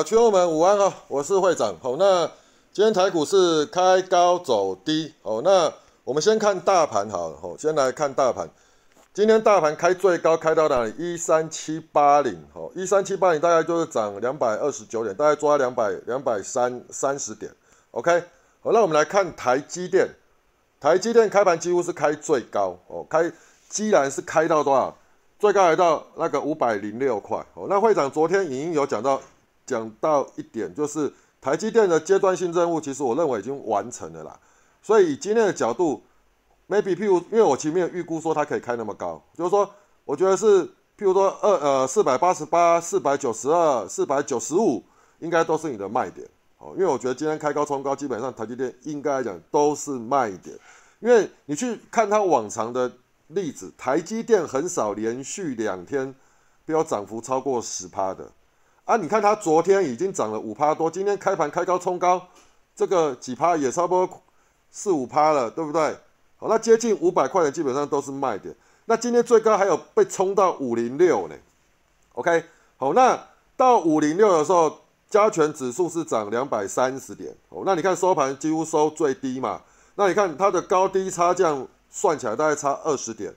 呃，群友们午安啊，我是会长。好，那今天台股是开高走低。好，那我们先看大盘好了。好，先来看大盘。今天大盘开最高开到哪里？一三七八零。好，一三七八零大概就是涨两百二十九点，大概抓两百两百三三十点。OK。好，那我们来看台积电。台积电开盘几乎是开最高哦，开，既然是开到多少？最高来到那个五百零六块。哦，那会长昨天已经有讲到。讲到一点，就是台积电的阶段性任务，其实我认为已经完成了啦。所以以今天的角度，maybe 譬如，因为我前面预估说它可以开那么高，就是说，我觉得是譬如说二呃四百八十八、四百九十二、四百九十五，应该都是你的卖点哦。因为我觉得今天开高冲高，基本上台积电应该来讲都是卖点。因为你去看它往常的例子，台积电很少连续两天标涨幅超过十趴的。啊，你看它昨天已经涨了五趴多，今天开盘开高冲高，这个几趴也差不多四五趴了，对不对？好，那接近五百块的基本上都是卖点。那今天最高还有被冲到五零六呢。OK，好，那到五零六的时候，加权指数是涨两百三十点。哦，那你看收盘几乎收最低嘛？那你看它的高低差这样算起来大概差二十点。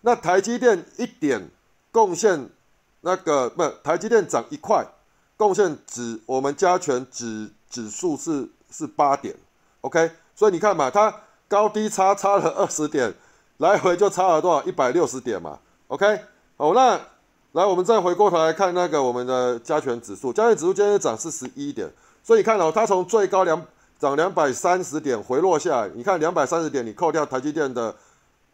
那台积电一点贡献，那个不，台积电涨一块。贡献指我们加权指指数是是八点，OK，所以你看嘛，它高低差差了二十点，来回就差了多少？一百六十点嘛，OK，好，那来我们再回过头来看那个我们的加权指数，加权指数今天涨四十一点，所以你看哦，它从最高两涨两百三十点回落下来，你看两百三十点，你扣掉台积电的，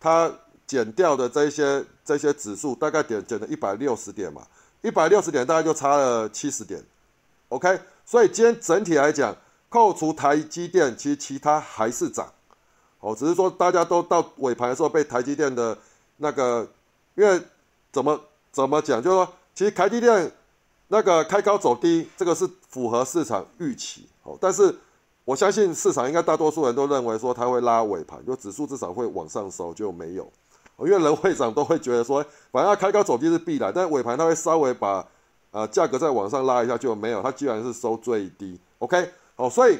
它减掉的这些这些指数，大概减减了一百六十点嘛。一百六十点，大概就差了七十点，OK。所以今天整体来讲，扣除台积电，其实其他还是涨，哦，只是说大家都到尾盘的时候被台积电的那个，因为怎么怎么讲，就是说，其实台积电那个开高走低，这个是符合市场预期，哦，但是我相信市场应该大多数人都认为说它会拉尾盘，就指数至少会往上收，就没有。因为人会长都会觉得说，反正要开高走低是必然，但尾盘它会稍微把呃价格再往上拉一下就没有，它居然是收最低。OK，好，所以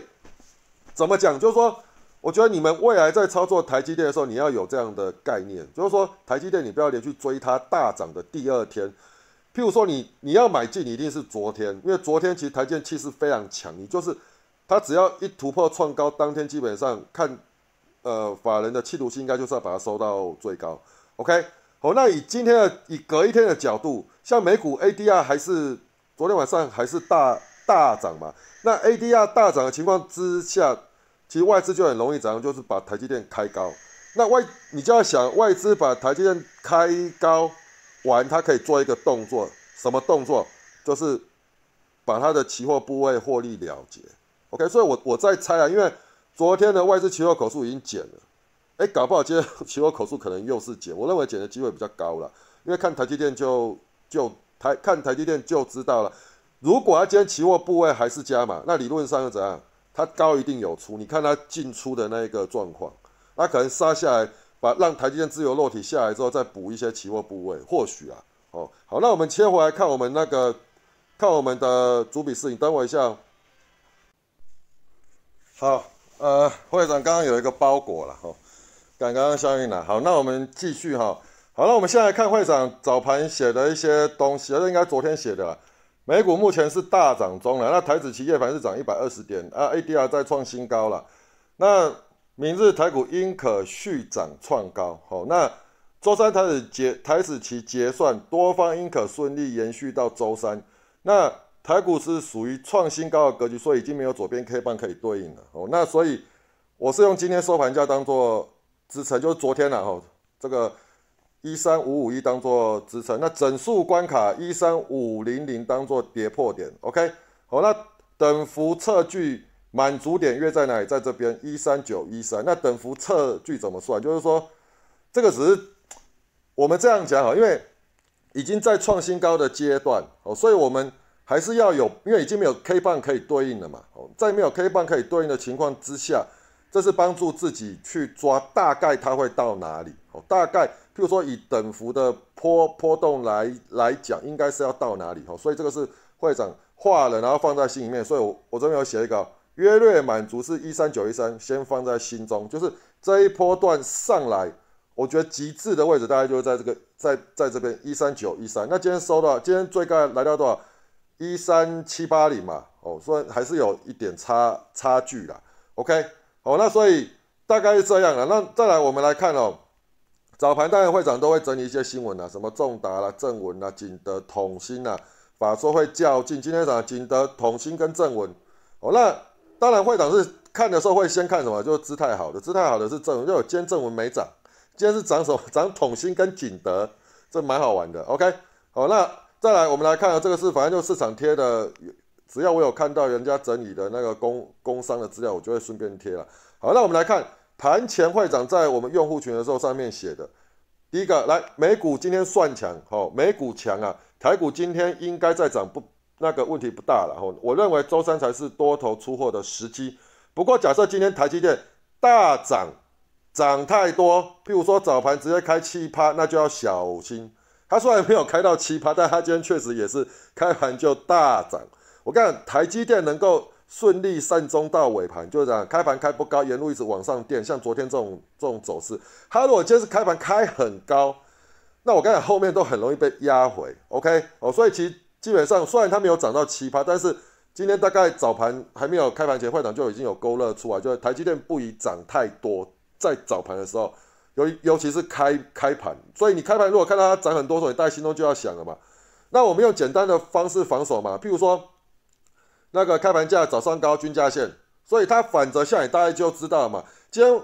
怎么讲？就是说，我觉得你们未来在操作台积电的时候，你要有这样的概念，就是说台积电你不要连续追它大涨的第二天。譬如说你你要买进，你一定是昨天，因为昨天其实台积电气势非常强，你就是它只要一突破创高，当天基本上看。呃，法人的企图心应该就是要把它收到最高，OK？好，那以今天的以隔一天的角度，像美股 ADR 还是昨天晚上还是大大涨嘛？那 ADR 大涨的情况之下，其实外资就很容易涨，就是把台积电开高。那外你就要想，外资把台积电开高完，它可以做一个动作，什么动作？就是把它的期货部位获利了结，OK？所以我我在猜啊，因为。昨天的外资期货口数已经减了，哎，搞不好今天 期货口数可能又是减，我认为减的机会比较高了，因为看台积电就就台看台积电就知道了，如果它今天期货部位还是加码，那理论上又怎样？它高一定有出，你看它进出的那一个状况，它可能杀下来，把让台积电自由落体下来之后，再补一些期货部位，或许啊，哦，好，那我们切回来看我们那个看我们的主笔视，你等我一下，好。呃，会长刚刚有一个包裹了哈，刚刚相应了。好，那我们继续哈。好，那我们现在看会长早盘写的一些东西，这应该昨天写的。美股目前是大涨中了，那台指期夜盘是涨一百二十点啊，ADR 再创新高了。那明日台股应可续涨创高。好，那周三台指结台指期结算，多方应可顺利延续到周三。那台股是属于创新高的格局，所以已经没有左边 K 棒可以对应了哦。那所以我是用今天收盘价当做支撑，就是昨天了哈，这个一三五五一当做支撑，那整数关卡一三五零零当做跌破点，OK。好，那等幅测距满足点约在哪里？在这边一三九一三。那等幅测距怎么算？就是说这个只是我们这样讲哈，因为已经在创新高的阶段哦，所以我们。还是要有，因为已经没有 K 棒可以对应了嘛。哦，在没有 K 棒可以对应的情况之下，这是帮助自己去抓大概它会到哪里。哦，大概，譬如说以等幅的波波动来来讲，应该是要到哪里？哦，所以这个是会长画了，然后放在心里面，所以我我这边有写一个约略满足是一三九一三，先放在心中，就是这一波段上来，我觉得极致的位置大概就是在这个在在这边一三九一三，那今天收到，今天最高来到多少？一三七八零嘛，哦，所以还是有一点差差距啦。OK，好，那所以大概是这样了。那再来我们来看哦，早盘当然会长都会整理一些新闻啊，什么重达啦、正文啦、景德、统新啦，法说会较劲。今天早上景德、统新跟正文，哦，那当然会长是看的时候会先看什么？就是姿态好的，姿态好的是正文，就有今天正文没涨，今天是涨什么？涨统新跟景德，这蛮好玩的。OK，好，那。再来，我们来看啊，这个是反正就市场贴的，只要我有看到人家整理的那个工工商的资料，我就会顺便贴了。好，那我们来看盘前会长在我们用户群的时候上面写的，第一个来美股今天算强，好，美股强啊，台股今天应该再涨不那个问题不大了，我认为周三才是多头出货的时机。不过假设今天台积电大涨，涨太多，譬如说早盘直接开七趴，那就要小心。它虽然没有开到七趴，但它今天确实也是开盘就大涨。我看台积电能够顺利善终到尾盘，就是这样，开盘开不高，沿路一直往上垫，像昨天这种这种走势。它如果今天是开盘开很高，那我刚才后面都很容易被压回。OK，哦，所以其实基本上虽然它没有涨到七趴，但是今天大概早盘还没有开盘前，会长就已经有勾勒出来，就是台积电不宜涨太多，在早盘的时候。尤尤其是开开盘，所以你开盘如果看到它涨很多，时候你大概心中就要想了嘛。那我们用简单的方式防守嘛，譬如说那个开盘价早上高均价线，所以它反折下来，大家就知道嘛。今天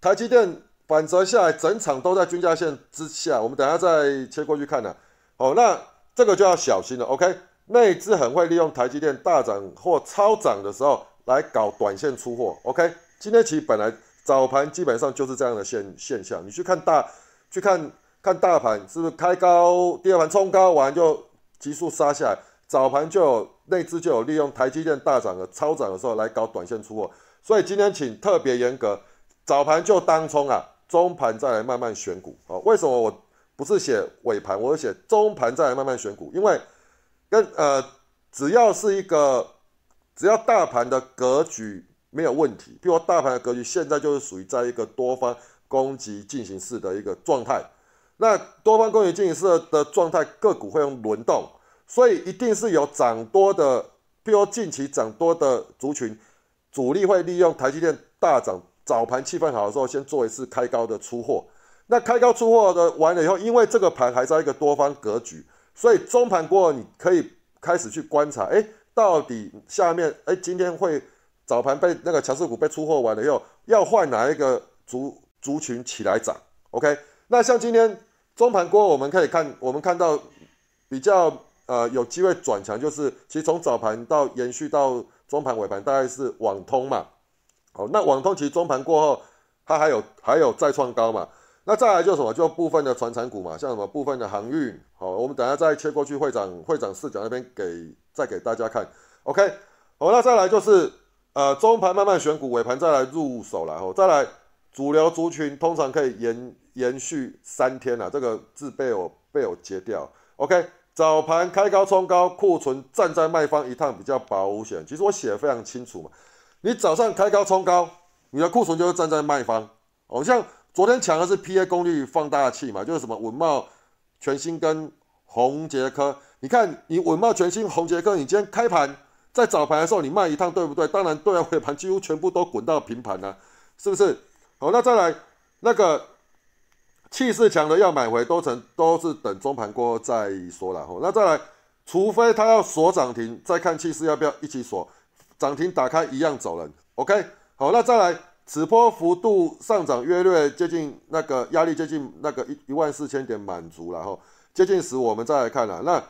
台积电反折下来，整场都在均价线之下，我们等下再切过去看呢。哦，那这个就要小心了。OK，内资很会利用台积电大涨或超涨的时候来搞短线出货。OK，今天其实本来。早盘基本上就是这样的现现象，你去看大，去看看大盘是不是开高，第二盘冲高完就急速杀下来，早盘就内资就有利用台积电大涨的超涨的时候来搞短线出货，所以今天请特别严格，早盘就当冲啊，中盘再来慢慢选股哦。为什么我不是写尾盘，我是写中盘再来慢慢选股？因为跟呃只要是一个只要大盘的格局。没有问题，比如说大盘的格局现在就是属于在一个多方攻击进行式的一个状态，那多方攻击进行式的状态，个股会用轮动，所以一定是有涨多的，比如近期涨多的族群，主力会利用台积电大涨，早盘气氛好的时候，先做一次开高的出货，那开高出货的完了以后，因为这个盘还在一个多方格局，所以中盘过后你可以开始去观察，哎，到底下面，哎，今天会。早盘被那个强势股被出货完了以后，要换哪一个族族群起来涨？OK，那像今天中盘过后，我们可以看，我们看到比较呃有机会转强，就是其实从早盘到延续到中盘尾盘，大概是网通嘛。好，那网通其实中盘过后，它还有还有再创高嘛。那再来就什么？就部分的传产股嘛，像什么部分的航运。好，我们等下再切过去会长会长视角那边给再给大家看。OK，好，那再来就是。呃，中盘慢慢选股，尾盘再来入手了，后再来主流族群通常可以延延续三天了，这个字被我被我截掉。OK，早盘开高冲高，库存站在卖方一趟比较保险。其实我写的非常清楚嘛，你早上开高冲高，你的库存就是站在卖方。哦，像昨天抢的是 PA 功率放大器嘛，就是什么稳茂全新跟宏杰科，你看你稳茂全新、宏杰科，你今天开盘。在早盘的时候，你卖一趟对不对？当然对啊，尾盘几乎全部都滚到平盘了，是不是？好，那再来那个气势强的要买回都成，都是等中盘过后再说了。好，那再来，除非他要锁涨停，再看气势要不要一起锁涨停，打开一样走人。OK，好，那再来，此波幅度上涨约略接近那个压力接近那个一一万四千点满足了哈，接近时我们再来看了那。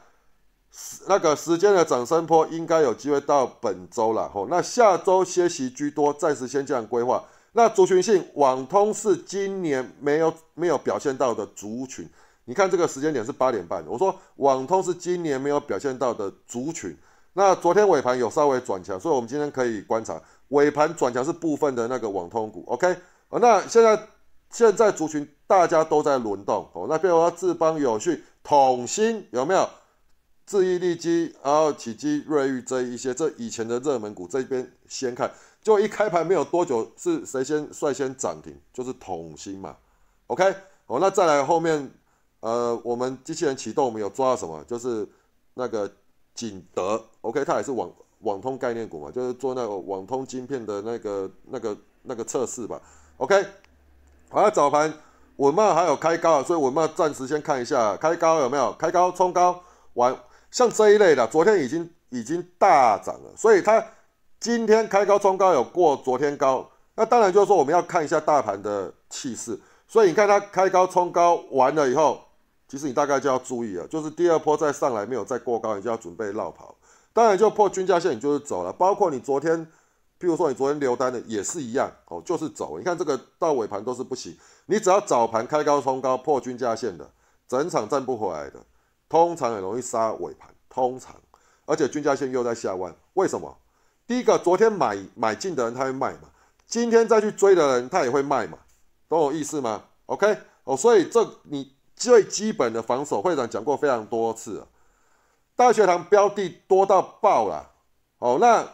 那个时间的涨升坡应该有机会到本周了吼，那下周歇息居多，暂时先这样规划。那族群性网通是今年没有没有表现到的族群，你看这个时间点是八点半，我说网通是今年没有表现到的族群。那昨天尾盘有稍微转强，所以我们今天可以观察尾盘转强是部分的那个网通股。OK，那现在现在族群大家都在轮动哦，那比如说智邦有序、统芯有没有？智毅力基，然后启基、瑞昱这一些，这以前的热门股这边先看，就一开盘没有多久，是谁先率先涨停？就是统芯嘛。OK，哦，那再来后面，呃，我们机器人启动，我们有抓到什么？就是那个景德，OK，它也是网网通概念股嘛，就是做那个网通晶片的那个那个那个测试吧。OK，好，早盘文茂还有开高啊，所以文茂暂时先看一下开高有没有开高冲高完。像这一类的，昨天已经已经大涨了，所以它今天开高冲高有过昨天高，那当然就是说我们要看一下大盘的气势，所以你看它开高冲高完了以后，其实你大概就要注意了，就是第二波再上来没有再过高，你就要准备绕跑，当然就破均价线你就是走了，包括你昨天，譬如说你昨天留单的也是一样哦，就是走，你看这个到尾盘都是不行，你只要早盘开高冲高破均价线的，整场站不回来的。通常很容易杀尾盘，通常，而且均价线又在下弯，为什么？第一个，昨天买买进的人他会卖嘛，今天再去追的人他也会卖嘛，懂我意思吗？OK，哦，所以这你最基本的防守，会长讲过非常多次了，大学堂标的多到爆了，哦，那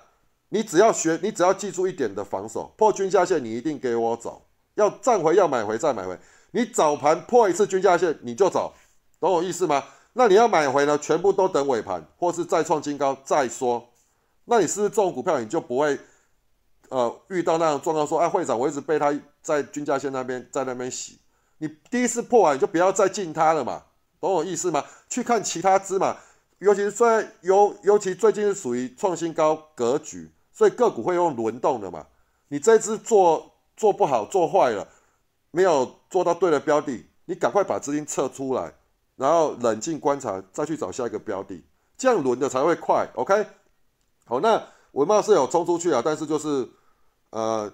你只要学，你只要记住一点的防守，破均价线你一定给我走，要站回要买回再买回，你早盘破一次均价线你就走，懂我意思吗？那你要买回呢？全部都等尾盘，或是再创新高再说。那你是不是这种股票你就不会，呃，遇到那种状况说，哎，会长，我一直被他在均价线那边在那边洗。你第一次破完你就不要再进它了嘛，懂我意思吗？去看其他支嘛，尤其是在尤尤其最近是属于创新高格局，所以个股会用轮动的嘛。你这支做做不好做坏了，没有做到对的标的，你赶快把资金撤出来。然后冷静观察，再去找下一个标的，这样轮的才会快。OK，好，那文茂是有冲出去啊，但是就是呃，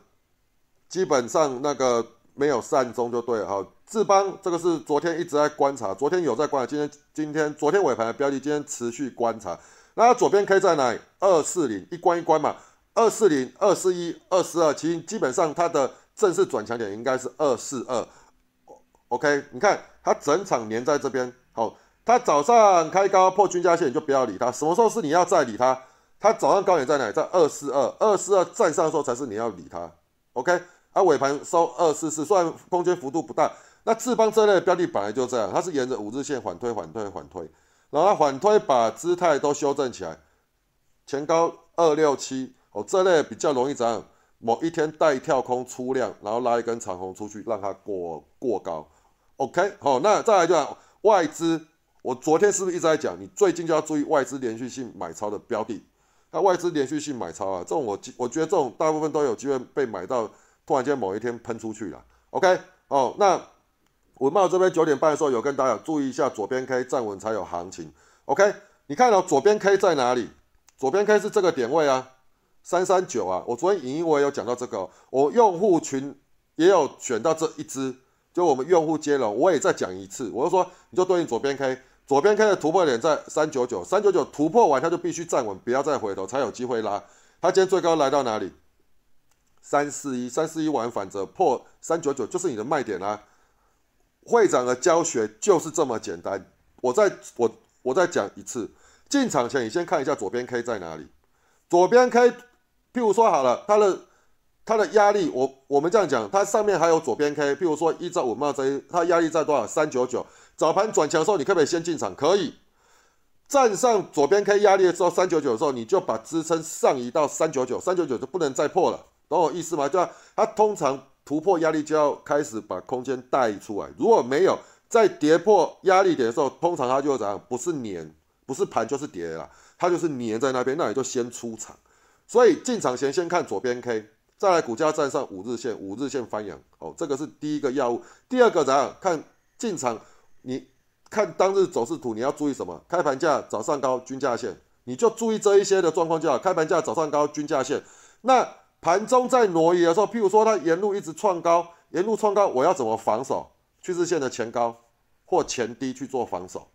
基本上那个没有善终就对了。好，智邦这个是昨天一直在观察，昨天有在观察，今天今天昨天尾盘的标的，今天持续观察。那它左边 K 在哪里？二四零一关一关嘛，二四零、二四一、二四二，其实基本上它的正式转强点应该是二四二。OK，你看它整场粘在这边，好，它早上开高破均价线，你就不要理它。什么时候是你要再理它？它早上高点在哪里？在二四二，二四二站上的时候才是你要理它。OK，啊尾盘收二四四，虽然空间幅度不大，那智邦这类的标的本来就这样，它是沿着五日线缓推缓推缓推，然后缓推把姿态都修正起来，前高二六七，哦这类比较容易这样，某一天带跳空出量，然后拉一根长红出去，让它过过高。OK，好，那再来就外资，我昨天是不是一直在讲，你最近就要注意外资连续性买超的标的。那外资连续性买超啊，这种我我觉得这种大部分都有机会被买到，突然间某一天喷出去了。OK，哦，那文茂这边九点半的时候有跟大家注意一下，左边 K 站稳才有行情。OK，你看到左边 K 在哪里？左边 K 是这个点位啊，三三九啊。我昨天影音我也有讲到这个，我用户群也有选到这一支。就我们用户接龙，我也再讲一次，我就说，你就对应左边 K，左边 K 的突破点在三九九，三九九突破完，它就必须站稳，不要再回头，才有机会拉。它今天最高来到哪里？三四一，三四一完反着破三九九，就是你的卖点啦。会长的教学就是这么简单。我再我我再讲一次，进场前你先看一下左边 K 在哪里。左边 K，譬如说好了，它的。它的压力，我我们这样讲，它上面还有左边 K，譬如说依照五毛这，它压力在多少？三九九。早盘转强的时候，你可不可以先进场？可以。站上左边 K 压力的时候，三九九的时候，你就把支撑上移到三九九，三九九就不能再破了，懂我意思吗？就它通常突破压力就要开始把空间带出来，如果没有在跌破压力点的时候，通常它就会怎样？不是粘，不是盘就是跌了，它就是粘在那边，那你就先出场。所以进场前先看左边 K。再来，股价站上五日线，五日线翻阳，哦，这个是第一个要务。第二个怎样看进场？你看当日走势图，你要注意什么？开盘价早上高均价线，你就注意这一些的状况就好。开盘价早上高均价线，那盘中在挪移的时候，譬如说它沿路一直创高，沿路创高，我要怎么防守？趋势线的前高或前低去做防守。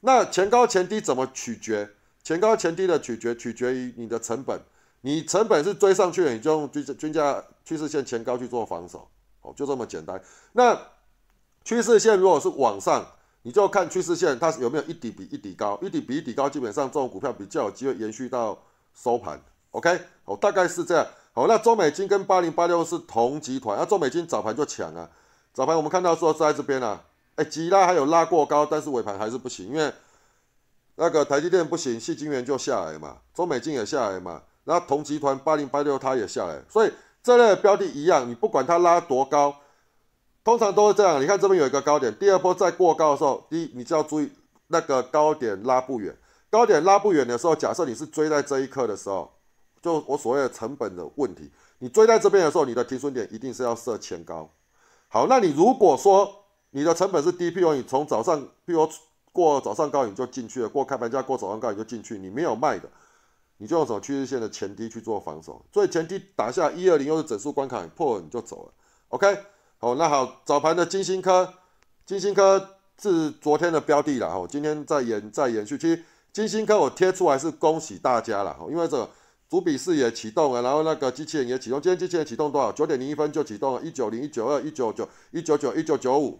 那前高前低怎么取决？前高前低的取决取决于你的成本。你成本是追上去了，你就用均均价趋势线前高去做防守，哦，就这么简单。那趋势线如果是往上，你就看趋势线它有没有一底比一底高，一底比一底高，基本上这种股票比较有机会延续到收盘。OK，哦，大概是这样。好，那中美金跟八零八六是同集团，那中美金早盘就抢啊，早盘我们看到说在这边啊，哎，急拉还有拉过高，但是尾盘还是不行，因为那个台积电不行，细晶圆就下来嘛，中美金也下来嘛，然后同集团八零八六它也下来，所以这类标的一样，你不管它拉多高，通常都是这样。你看这边有一个高点，第二波再过高的时候，第一你就要注意那个高点拉不远，高点拉不远的时候，假设你是追在这一刻的时候。就我所谓的成本的问题，你追在这边的时候，你的停损点一定是要设前高。好，那你如果说你的成本是低，譬如你从早上，譬如过早上高你就进去了，过开盘价过早上高你就进去，你没有卖的，你就用什么趋势线的前低去做防守。所以前低打下一二零又是整数关卡破了你就走了。OK，好，那好，早盘的金星科，金星科是昨天的标的了，哦，今天在延在延续。其实金星科我贴出来是恭喜大家了，因为这。主笔式也启动了，然后那个机器人也启动。今天机器人启动多少？九点零一分就启动了，一九零、一九二、一九九、一九九、一九九五。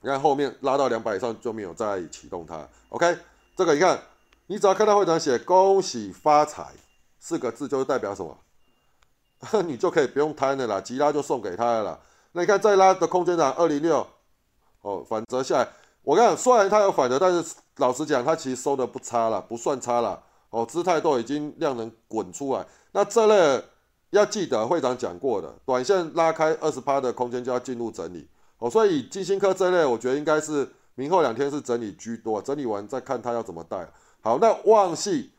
你看后面拉到两百以上就没有再启动它。OK，这个你看，你只要看到会长写“恭喜发财”四个字，就是代表什么？你就可以不用贪了啦，吉拉就送给他了啦。那你看再拉的空间涨二零六，哦，反折下来。我看虽然它有反折，但是老实讲，它其实收的不差了，不算差了。哦，姿态都已经量能滚出来，那这类要记得会长讲过的，短线拉开二十趴的空间就要进入整理。哦，所以金星科这类，我觉得应该是明后两天是整理居多，整理完再看它要怎么带。好，那旺系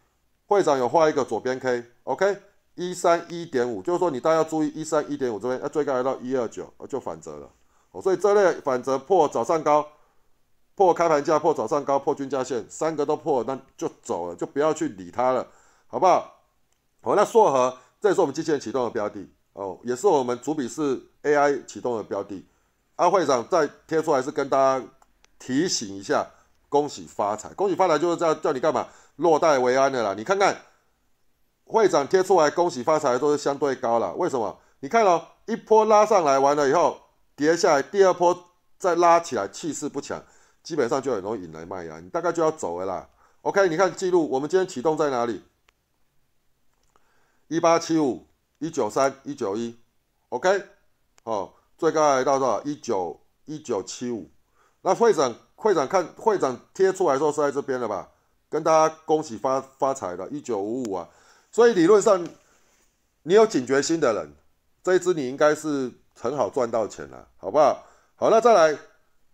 会长有画一个左边 K，OK，一三一点五，就是说你大家要注意一三一点五这边要最高来到一二九，就反折了。哦，所以这类反折破早上高。破开盘价，破早上高，破均价线，三个都破，那就走了，就不要去理它了，好不好？好，那硕和，这也是我们机器人启动的标的哦，也是我们主笔是 AI 启动的标的。阿会长再贴出来是跟大家提醒一下，恭喜发财，恭喜发财就是这样叫你干嘛？落袋为安的啦。你看看会长贴出来，恭喜发财都是相对高了，为什么？你看哦，一波拉上来完了以后跌下来，第二波再拉起来，气势不强。基本上就很容易引来卖压，你大概就要走了啦。OK，你看记录，我们今天启动在哪里？一八七五、一九三、一九一，OK，哦，最高来到多少？一九一九七五。那会长会长看会长贴出来的时候是在这边了吧？跟大家恭喜发发财的，一九五五啊。所以理论上，你有警觉心的人，这一支你应该是很好赚到钱了，好不好？好，那再来。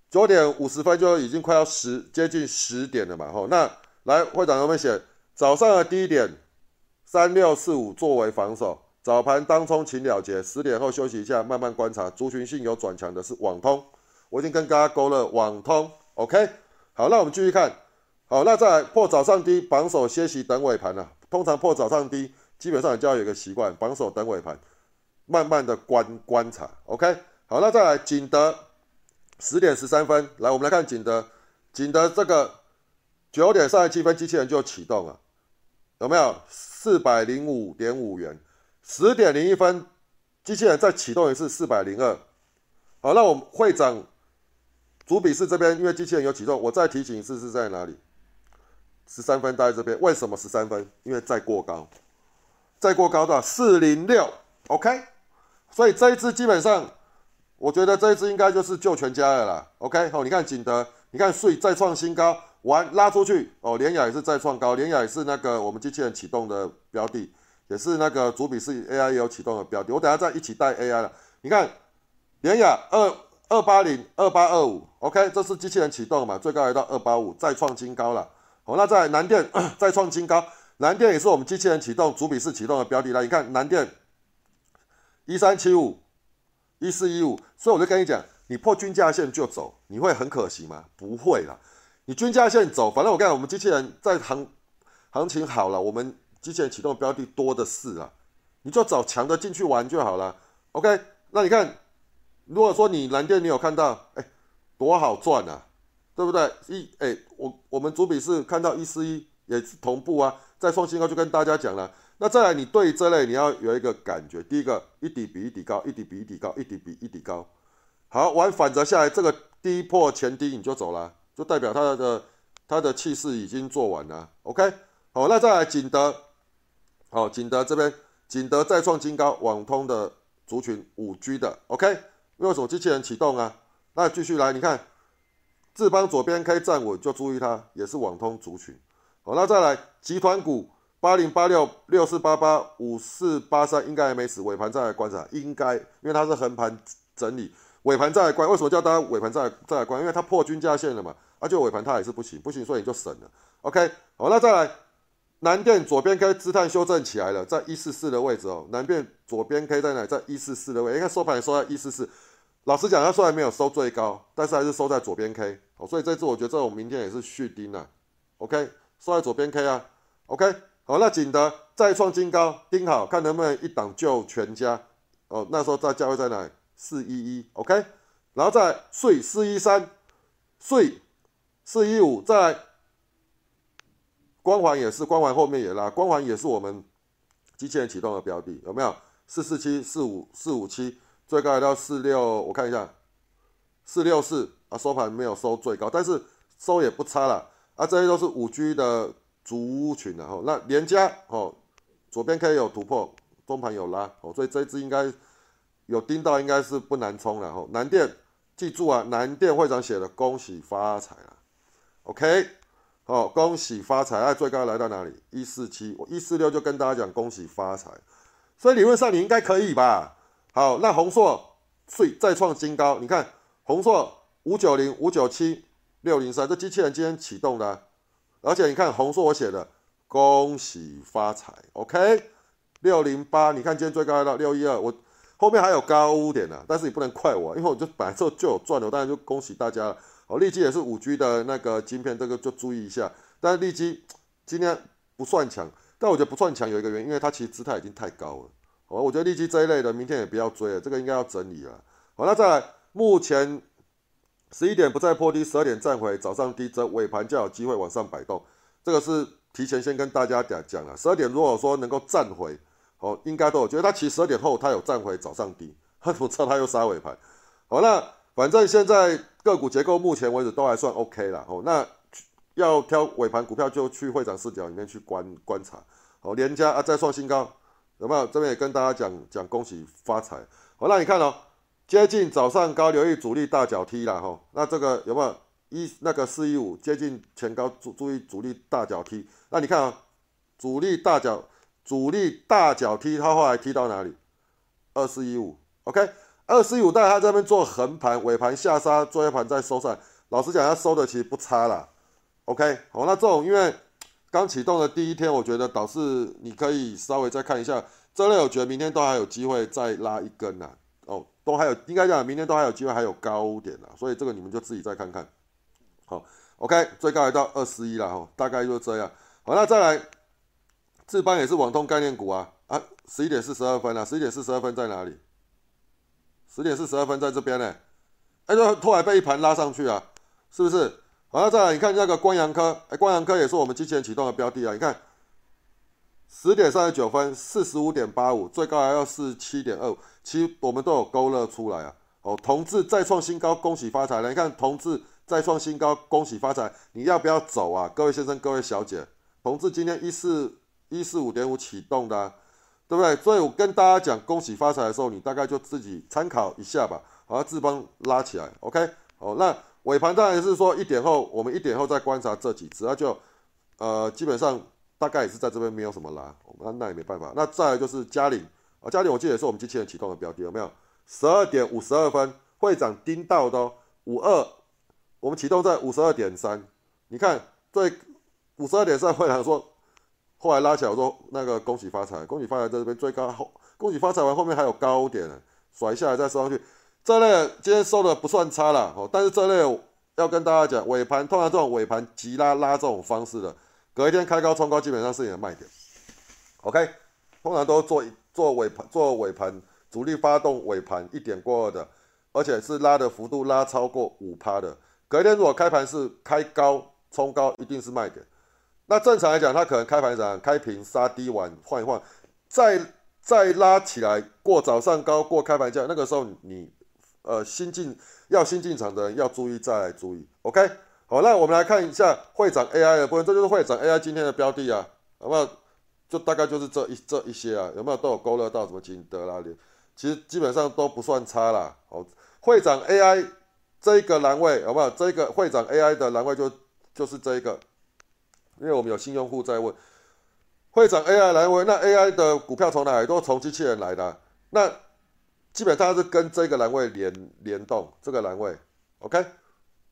九点五十分就已经快要十接近十点了嘛，吼，那来会长有没有写早上的低点三六四五作为防守，早盘当冲请了结，十点后休息一下，慢慢观察族群性有转强的是网通，我已经跟大家勾了网通，OK，好，那我们继续看，好，那再来破早上低榜首歇息等尾盘了，通常破早上低基本上就要有一个习惯，榜首等尾盘，慢慢的观观察，OK，好，那再来景德。十点十三分，来，我们来看景德，景德这个九点三十七分，机器人就启动了，有没有？四百零五点五元，十点零一分，机器人再启动一次，四百零二。好，那我们会长主笔是这边，因为机器人有启动，我再提醒一次是在哪里？十三分待在这边，为什么十三分？因为再过高，再过高的四零六，OK，所以这一次基本上。我觉得这一支应该就是救全家的啦。OK，好，你看景德，你看税再创新高，完拉出去哦。联雅也是再创高，联雅也是那个我们机器人启动的标的，也是那个主笔是 AI 也有启动的标的。我等下再一起带 AI 了。你看联雅二二八零二八二五，OK，这是机器人启动嘛，最高来到二八五，再创新高了。好，那在南电 再创新高，南电也是我们机器人启动主笔是启动的标的来，你看南电一三七五。一四一五，所以我就跟你讲，你破均价线就走，你会很可惜吗？不会啦，你均价线走，反正我看我们机器人在行行情好了，我们机器人启动标的多的是啊，你就找强的进去玩就好了。OK，那你看，如果说你蓝电你有看到，哎，多好赚啊，对不对？一哎，我我们主笔是看到一四一也是同步啊，再创新高就跟大家讲了。那再来，你对这类你要有一个感觉。第一个，一底比一底高，一底比一底高，一底比一底高。好，玩反折下来，这个低破前低你就走了，就代表它的它的气势已经做完了。OK，好，那再来景德，好，景德这边景德再创新高，网通的族群五 G 的 OK，为手机器人启动啊？那继续来，你看志邦左边 K 站稳，就注意它也是网通族群。好，那再来集团股八零八六六四八八五四八三应该还没死，尾盘再来观察，应该因为它是横盘整理。尾盘再来关，为什么叫大家尾盘再来再来关？因为它破均价线了嘛，而且尾盘它也是不行，不行，所以你就省了。OK，好，那再来南电左边 K 姿态修正起来了，在一四四的位置哦。南电左边 K 在哪？在一四四的位置，你看收盘也收在一四四。老实讲，它虽然没有收最高，但是还是收在左边 K。哦，所以这次我觉得这种明天也是续盯了。OK，收在左边 K 啊。OK，好，那景德再创新高，盯好看能不能一档救全家。哦，那时候在价位在哪？四一一，OK，然后再税四一三，税四一五，在光环也是光环后面也拉，光环也是我们机器人启动的标的，有没有？四四七四五四五七，最高来到四六，我看一下，四六四啊，收盘没有收最高，但是收也不差了啊，这些都是五 G 的族群的哦。那连家哦，左边可以有突破，中盘有拉哦，所以这支应该。有盯到应该是不难冲了吼，南电记住啊，南电会长写的恭喜发财啊，OK，好，恭喜发财，啊最高来到哪里？一四七，我一四六就跟大家讲恭喜发财，所以理论上你应该可以吧？好，那宏硕最再创新高，你看宏硕五九零五九七六零三，这机器人今天启动的，而且你看红硕我写的恭喜发财，OK，六零八，你看今天最高来到六一二，我。后面还有高点呢，但是你不能怪我，因为我就本来就就有赚的，当然就恭喜大家了。哦，利基也是五 G 的那个晶片，这个就注意一下。但是利基今天不算强，但我觉得不算强有一个原因，因为它其实姿态已经太高了。好，我觉得利基这一类的明天也不要追了，这个应该要整理了。好，那再来，目前十一点不再破低，十二点站回，早上低则尾盘就有机会往上摆动，这个是提前先跟大家讲讲了。十二点如果说能够站回。哦，应该都有，觉得它其实十二点后它有站回早上低，它怎么知道它又杀尾盘？好，那反正现在个股结构目前为止都还算 OK 了。哦，那要挑尾盘股票就去会长视角里面去观观察。好，连家啊再创新高，有没有？这边也跟大家讲讲恭喜发财。好，那你看哦，接近早上高，留意主力大脚踢了哈。那这个有没有一那个四一五接近前高，注注意主力大脚踢。那你看啊，主力大脚。主力大脚踢，他后来踢到哪里？二四一五，OK，二四一五，但他这边做横盘，尾盘下杀，做一盘再收上。老实讲，他收的其实不差啦，OK，好，那这种因为刚启动的第一天，我觉得导致你可以稍微再看一下，这类我觉得明天都还有机会再拉一根呐，都还有，应该讲明天都还有机会，还有高点呐，所以这个你们就自己再看看。好，OK，最高也到二十一了哈，大概就这样。好，那再来。智邦也是网通概念股啊啊！十一点四十二分啊，十一点四十二分在哪里？十点四十二分在这边呢。哎，就突然被一盘拉上去啊，是不是？好，那再来你看那个光阳科，哎，光阳科也是我们之前启动的标的啊。你看，十点三十九分，四十五点八五，最高还要四十七点二五，其实我们都有勾勒出来啊。哦，同志再创新高，恭喜发财了！你看，同志再创新高，恭喜发财，你要不要走啊？各位先生，各位小姐，同志今天一四。一四五点五启动的，对不对？所以我跟大家讲恭喜发财的时候，你大概就自己参考一下吧。好，智邦拉起来，OK。哦，那尾盘当然是说一点后，我们一点后再观察这几只，那就呃基本上大概也是在这边没有什么拉，那那也没办法。那再来就是嘉陵啊，嘉陵我记得也是我们机器人启动的标的，有没有？十二点五十二分，会长盯到的五二，我们启动在五十二点三，你看最五十二点三，会长说。后来拉起来，我说那个恭喜发财，恭喜发财在这边最高后，恭喜发财完后面还有高点，甩下来再收上去。这类今天收的不算差了哦，但是这类要跟大家讲，尾盘通常这种尾盘急拉拉这种方式的，隔一天开高冲高基本上是你的卖点。OK，通常都做做尾盘做尾盘主力发动尾盘一点过二的，而且是拉的幅度拉超过五趴的，隔天如果开盘是开高冲高，一定是卖点。那正常来讲，它可能开盘涨，开平杀低完换一换，再再拉起来过早上高过开盘价，那个时候你呃新进要新进场的人要注意再来注意，OK 好，那我们来看一下会长 AI 的部分，这就是会长 AI 今天的标的啊，好不好？就大概就是这一这一些啊，有没有都有勾勒到什么景德啦？其实基本上都不算差啦。哦，会长 AI 这一个栏位有没有？这个会长 AI 的栏位就就是这一个，因为我们有新用户在问，会长 AI 栏位，那 AI 的股票从哪里？都从机器人来的，那基本上是跟这个栏位联联动，这个栏位，OK，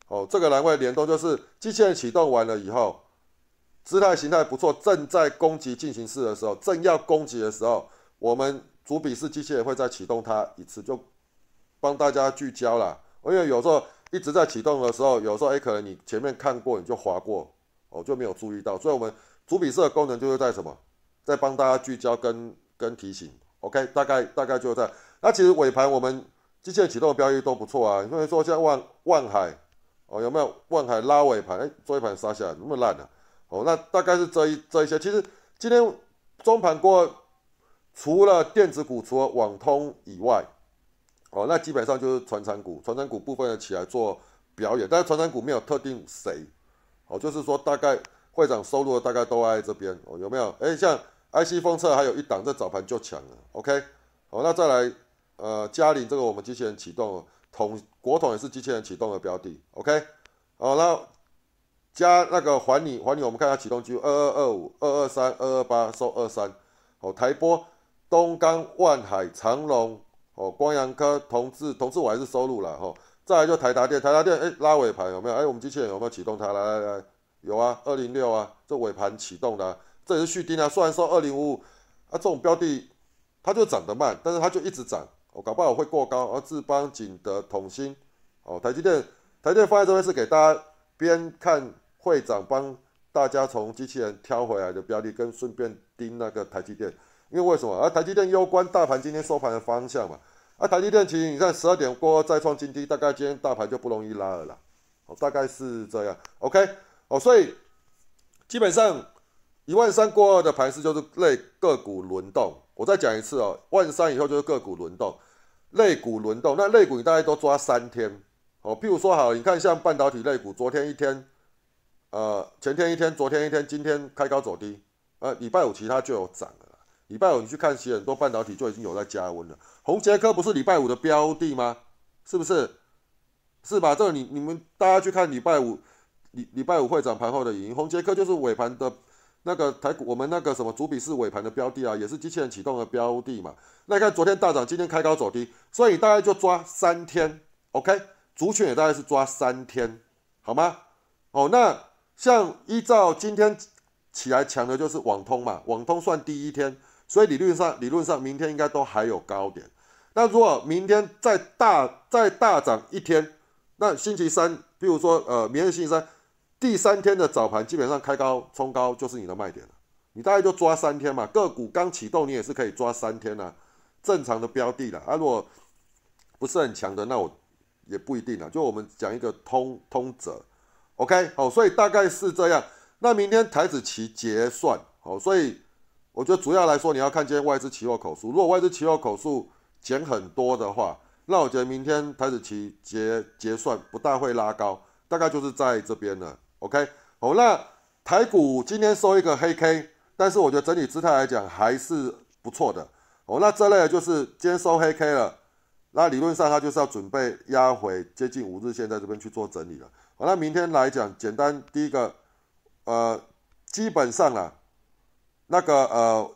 哦，这个栏位联动就是机器人启动完了以后，姿态形态不错，正在攻击进行式的时候，正要攻击的时候，我们。主笔式机器人会再启动它一次，就帮大家聚焦了。因为有时候一直在启动的时候，有时候哎，可能你前面看过你就划过，哦，就没有注意到。所以，我们主笔式的功能就是在什么，在帮大家聚焦跟跟提醒。OK，大概大概就在。那其实尾盘我们机器人启动的标的都不错啊。因为说像万万海，哦，有没有万海拉尾盘？哎，做一盘杀下来那么烂啊？哦，那大概是这一这一些。其实今天中盘过。除了电子股，除了网通以外，哦，那基本上就是传产股，传产股部分的起来做表演，但是传产股没有特定谁，哦，就是说大概会长收入的大概都在这边，哦，有没有？哎，像 IC 封测还有一档，在早盘就抢了，OK，好，那再来，呃，嘉陵这个我们机器人启动，统国统也是机器人启动的标的，OK，好，那加那个环你环你，我们看下启动记录，二二二五二二三二二八收二三，哦，台波。东钢、万海、长隆、哦，光阳科、同志、同志我还是收入了哈。再来就台达电，台达电哎拉尾盘有没有？哎，我们机器人有没有启动它？来来来，有啊，二零六啊，这尾盘启动的，这也是续订啊。虽然说二零五五啊这种标的它就涨得慢，但是它就一直涨，哦，搞不好会过高。而智邦、景德、统芯，哦，台积电，台积电放在这边是给大家边看会长帮大家从机器人挑回来的标的，跟顺便盯那个台积电。因为为什么？啊台积电攸关大盘今天收盘的方向嘛。啊台积电其实你看十二点过再创新低，大概今天大盘就不容易拉了啦。哦，大概是这样。OK，哦，所以基本上一万三过二的盘势就是类个股轮动。我再讲一次哦，万三以后就是个股轮动，类股轮动。那类股你大概都抓三天。哦，譬如说好，你看像半导体类股，昨天一天，呃，前天一天，昨天一天，今天开高走低，呃，礼拜五其他就有涨了。礼拜五你去看，其实很多半导体就已经有在加温了。红杰科不是礼拜五的标的吗？是不是？是吧？这你你们大家去看礼拜五礼礼拜五会涨盘后的影音，红杰科就是尾盘的那个台股，我们那个什么主笔是尾盘的标的啊，也是机器人启动的标的嘛。那你看昨天大涨，今天开高走低，所以大概就抓三天，OK？主群也大概是抓三天，好吗？哦，那像依照今天起来强的就是网通嘛，网通算第一天。所以理论上，理论上明天应该都还有高点。那如果明天再大再大涨一天，那星期三，比如说呃，明天星期三第三天的早盘，基本上开高冲高就是你的卖点了。你大概就抓三天嘛，个股刚启动，你也是可以抓三天啊，正常的标的了。啊，如果不是很强的，那我也不一定了。就我们讲一个通通则，OK，好，所以大概是这样。那明天台子期结算，好，所以。我觉得主要来说，你要看今天外资期货口数。如果外资期货口数减很多的话，那我觉得明天台子期结结算不大会拉高，大概就是在这边了。OK，好，那台股今天收一个黑 K，但是我觉得整体姿态来讲还是不错的。哦，那这类就是今天收黑 K 了，那理论上它就是要准备压回接近五日线，在这边去做整理了。好，那明天来讲，简单第一个，呃，基本上啊。那个呃，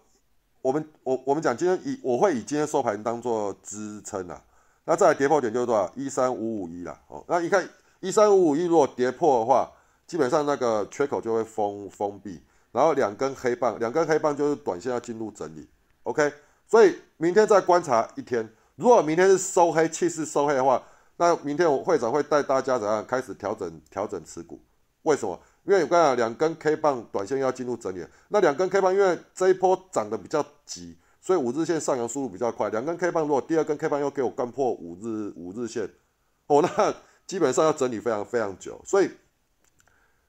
我们我我们讲今天以我会以今天收盘当做支撑啊，那再来跌破点就是多少？一三五五一啦。哦，那一看一三五五一如果跌破的话，基本上那个缺口就会封封闭，然后两根黑棒两根黑棒就是短线要进入整理，OK，所以明天再观察一天，如果明天是收黑气势收黑的话，那明天我会长会带大家怎样开始调整调整持股，为什么？因为我刚讲两根 K 棒短线要进入整理，那两根 K 棒因为这一波涨得比较急，所以五日线上扬速度比较快。两根 K 棒如果第二根 K 棒又给我干破五日五日线，哦，那基本上要整理非常非常久。所以，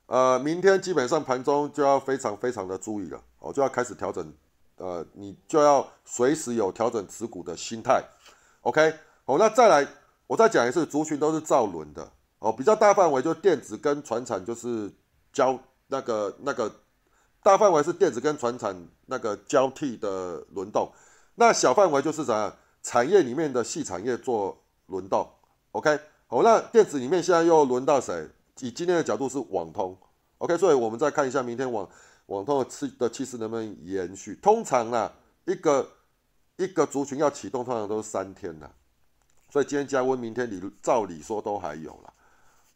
呃，明天基本上盘中就要非常非常的注意了，哦，就要开始调整，呃，你就要随时有调整持股的心态。OK，好，那再来，我再讲一次，族群都是造轮的。哦，比较大范围就电子跟船产就是交那个那个大范围是电子跟船产那个交替的轮动，那小范围就是怎样产业里面的细产业做轮动。OK，好，那电子里面现在又轮到谁？以今天的角度是网通。OK，所以我们再看一下明天网网通的气的气势能不能延续。通常呢，一个一个族群要启动，通常都是三天的。所以今天加温，明天理照理说都还有了。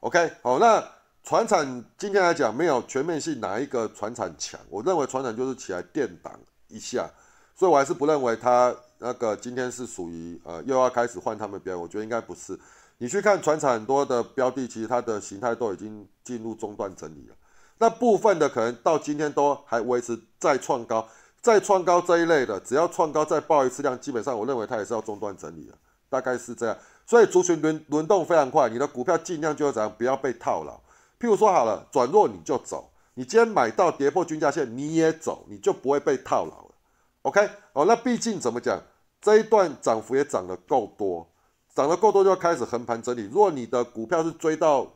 OK，好，那船产今天来讲没有全面性哪一个船产强，我认为船产就是起来垫挡一下，所以我还是不认为它那个今天是属于呃又要开始换他们标，我觉得应该不是。你去看船产很多的标的，其实它的形态都已经进入中段整理了，那部分的可能到今天都还维持再创高，再创高这一类的，只要创高再爆一次量，基本上我认为它也是要中段整理了。大概是这样，所以族群轮轮动非常快，你的股票尽量就要怎样，不要被套牢。譬如说好了，转弱你就走，你今天买到跌破均价线你也走，你就不会被套牢了。OK，哦，那毕竟怎么讲，这一段涨幅也涨得够多，涨得够多就要开始横盘整理。如果你的股票是追到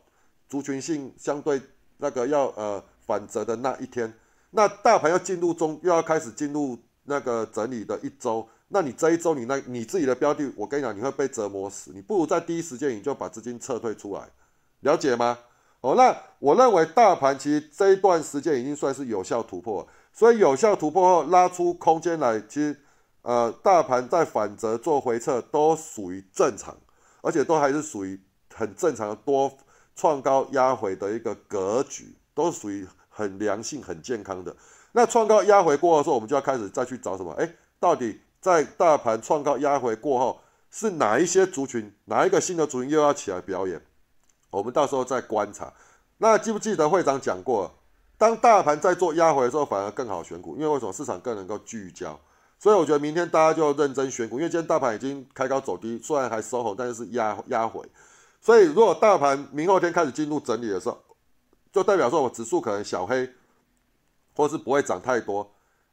族群性相对那个要呃反折的那一天，那大盘要进入中又要开始进入那个整理的一周。那你这一周你那你自己的标的，我跟你讲，你会被折磨死。你不如在第一时间你就把资金撤退出来，了解吗？哦，那我认为大盘其实这一段时间已经算是有效突破，所以有效突破后拉出空间来，其实呃大盘在反折做回撤都属于正常，而且都还是属于很正常的多创高压回的一个格局，都属于很良性很健康的。那创高压回过的时候，我们就要开始再去找什么？哎，到底？在大盘创高压回过后，是哪一些族群，哪一个新的族群又要起来表演？我们到时候再观察。那记不记得会长讲过，当大盘在做压回的时候，反而更好选股，因为为什么？市场更能够聚焦。所以我觉得明天大家就认真选股，因为今天大盘已经开高走低，虽然还收红，但是是压压回。所以如果大盘明后天开始进入整理的时候，就代表说我指数可能小黑，或是不会涨太多。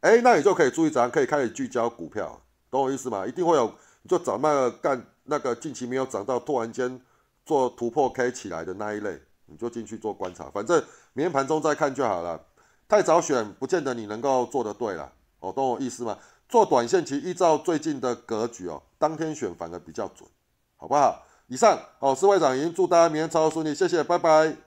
哎，那你就可以注意，咱可以开始聚焦股票，懂我意思吗？一定会有，你就找那个干那个近期没有涨到，突然间做突破 K 起来的那一类，你就进去做观察，反正明天盘中再看就好了。太早选不见得你能够做得对了，哦，懂我意思吗？做短线其实依照最近的格局哦，当天选反而比较准，好不好？以上哦，是会长，已经祝大家明天操作顺利，谢谢，拜拜。